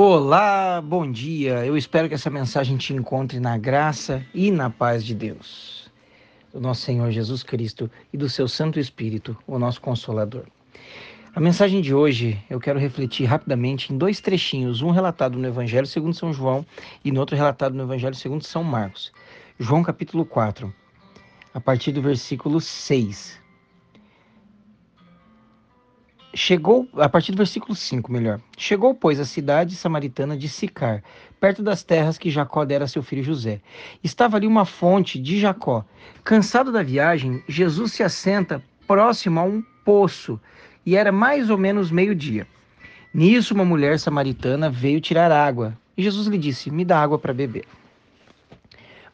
Olá, bom dia. Eu espero que essa mensagem te encontre na graça e na paz de Deus, do nosso Senhor Jesus Cristo e do seu Santo Espírito, o nosso Consolador. A mensagem de hoje eu quero refletir rapidamente em dois trechinhos, um relatado no Evangelho segundo São João e no outro relatado no Evangelho segundo São Marcos. João capítulo 4, a partir do versículo 6. Chegou, a partir do versículo 5, melhor. Chegou, pois, a cidade samaritana de Sicar, perto das terras que Jacó dera a seu filho José. Estava ali uma fonte de Jacó. Cansado da viagem, Jesus se assenta próximo a um poço, e era mais ou menos meio-dia. Nisso, uma mulher samaritana veio tirar água, e Jesus lhe disse: Me dá água para beber.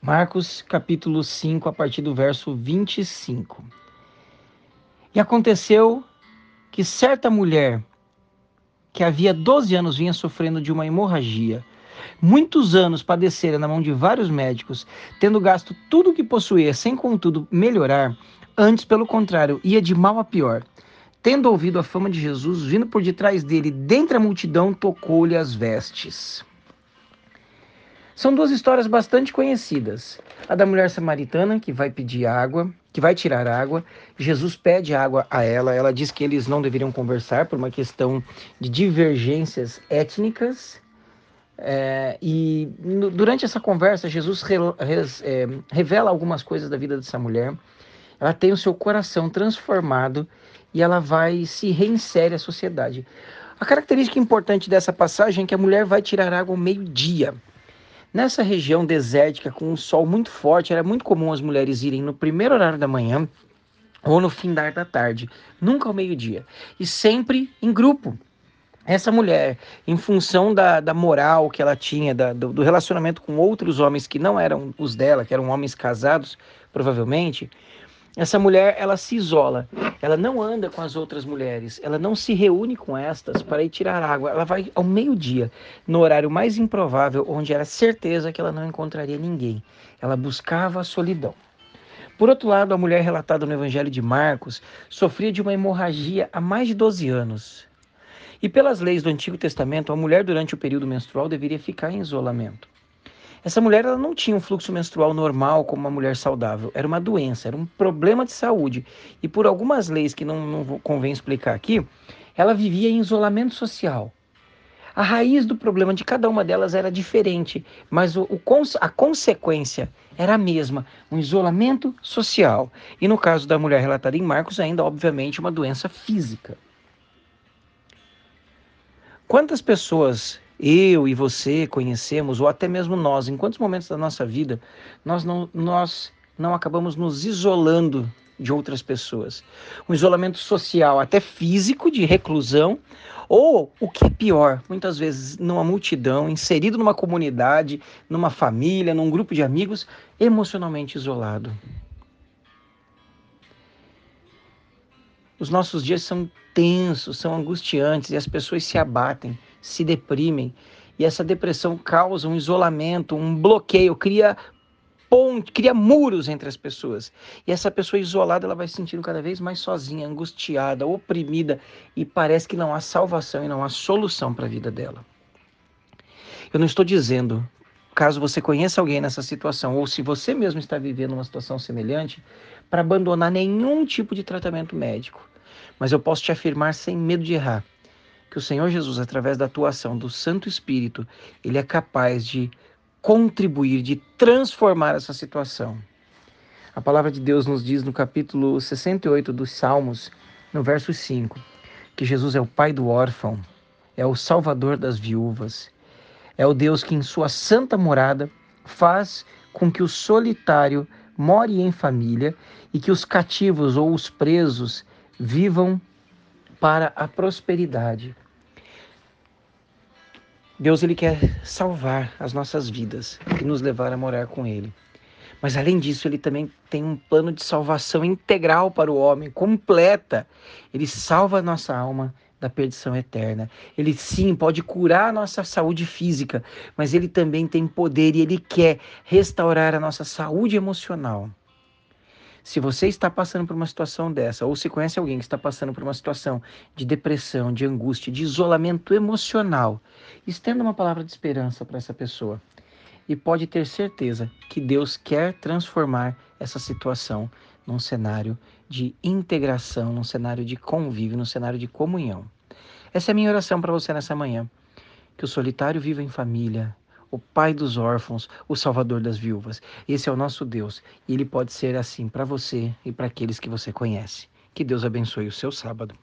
Marcos capítulo 5, a partir do verso 25. E aconteceu que certa mulher que havia 12 anos vinha sofrendo de uma hemorragia, muitos anos padecera na mão de vários médicos, tendo gasto tudo o que possuía, sem contudo melhorar, antes, pelo contrário, ia de mal a pior. Tendo ouvido a fama de Jesus, vindo por detrás dele, dentre a multidão, tocou-lhe as vestes. São duas histórias bastante conhecidas. A da mulher samaritana, que vai pedir água, que vai tirar água. Jesus pede água a ela. Ela diz que eles não deveriam conversar por uma questão de divergências étnicas. É, e no, durante essa conversa, Jesus re, res, é, revela algumas coisas da vida dessa mulher. Ela tem o seu coração transformado e ela vai se reinsere à sociedade. A característica importante dessa passagem é que a mulher vai tirar água ao meio-dia. Nessa região desértica, com um sol muito forte, era muito comum as mulheres irem no primeiro horário da manhã ou no fim da tarde, nunca ao meio-dia, e sempre em grupo. Essa mulher, em função da, da moral que ela tinha, da, do, do relacionamento com outros homens que não eram os dela, que eram homens casados, provavelmente, essa mulher, ela se isola, ela não anda com as outras mulheres, ela não se reúne com estas para ir tirar água. Ela vai ao meio-dia, no horário mais improvável, onde era certeza que ela não encontraria ninguém. Ela buscava a solidão. Por outro lado, a mulher relatada no Evangelho de Marcos sofria de uma hemorragia há mais de 12 anos. E pelas leis do Antigo Testamento, a mulher durante o período menstrual deveria ficar em isolamento. Essa mulher ela não tinha um fluxo menstrual normal como uma mulher saudável. Era uma doença, era um problema de saúde. E por algumas leis que não, não convém explicar aqui, ela vivia em isolamento social. A raiz do problema de cada uma delas era diferente, mas o, o, a consequência era a mesma, um isolamento social. E no caso da mulher relatada em Marcos, ainda, obviamente, uma doença física. Quantas pessoas eu e você conhecemos, ou até mesmo nós, em quantos momentos da nossa vida nós não, nós não acabamos nos isolando de outras pessoas? Um isolamento social, até físico, de reclusão, ou o que é pior, muitas vezes numa multidão, inserido numa comunidade, numa família, num grupo de amigos, emocionalmente isolado. Os nossos dias são tensos, são angustiantes e as pessoas se abatem se deprimem. E essa depressão causa um isolamento, um bloqueio, cria ponte, cria muros entre as pessoas. E essa pessoa isolada, ela vai se sentindo cada vez mais sozinha, angustiada, oprimida e parece que não há salvação e não há solução para a vida dela. Eu não estou dizendo, caso você conheça alguém nessa situação ou se você mesmo está vivendo uma situação semelhante, para abandonar nenhum tipo de tratamento médico. Mas eu posso te afirmar sem medo de errar que o Senhor Jesus, através da atuação do Santo Espírito, ele é capaz de contribuir, de transformar essa situação. A palavra de Deus nos diz no capítulo 68 dos Salmos, no verso 5, que Jesus é o pai do órfão, é o salvador das viúvas, é o Deus que em sua santa morada faz com que o solitário more em família e que os cativos ou os presos vivam para a prosperidade. Deus ele quer salvar as nossas vidas e nos levar a morar com ele. Mas além disso, ele também tem um plano de salvação integral para o homem, completa. Ele salva a nossa alma da perdição eterna. Ele sim pode curar a nossa saúde física, mas ele também tem poder e ele quer restaurar a nossa saúde emocional. Se você está passando por uma situação dessa, ou se conhece alguém que está passando por uma situação de depressão, de angústia, de isolamento emocional, estenda uma palavra de esperança para essa pessoa. E pode ter certeza que Deus quer transformar essa situação num cenário de integração, num cenário de convívio, num cenário de comunhão. Essa é a minha oração para você nessa manhã. Que o solitário viva em família, o Pai dos órfãos, o Salvador das viúvas. Esse é o nosso Deus e ele pode ser assim para você e para aqueles que você conhece. Que Deus abençoe o seu sábado.